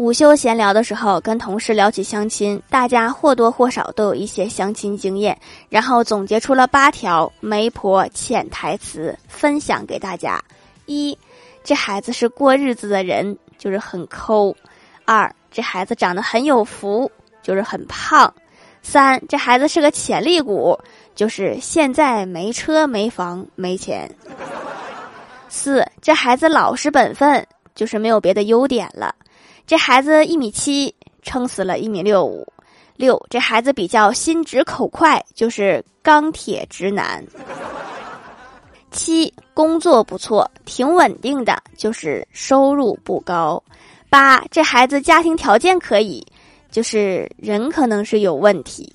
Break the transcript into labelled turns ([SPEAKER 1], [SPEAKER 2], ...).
[SPEAKER 1] 午休闲聊的时候，跟同事聊起相亲，大家或多或少都有一些相亲经验，然后总结出了八条媒婆潜台词，分享给大家。一，这孩子是过日子的人，就是很抠；二，这孩子长得很有福，就是很胖；三，这孩子是个潜力股，就是现在没车没房没钱；四，这孩子老实本分，就是没有别的优点了。这孩子一米七，撑死了一米六五。六，这孩子比较心直口快，就是钢铁直男。七，工作不错，挺稳定的，就是收入不高。八，这孩子家庭条件可以，就是人可能是有问题。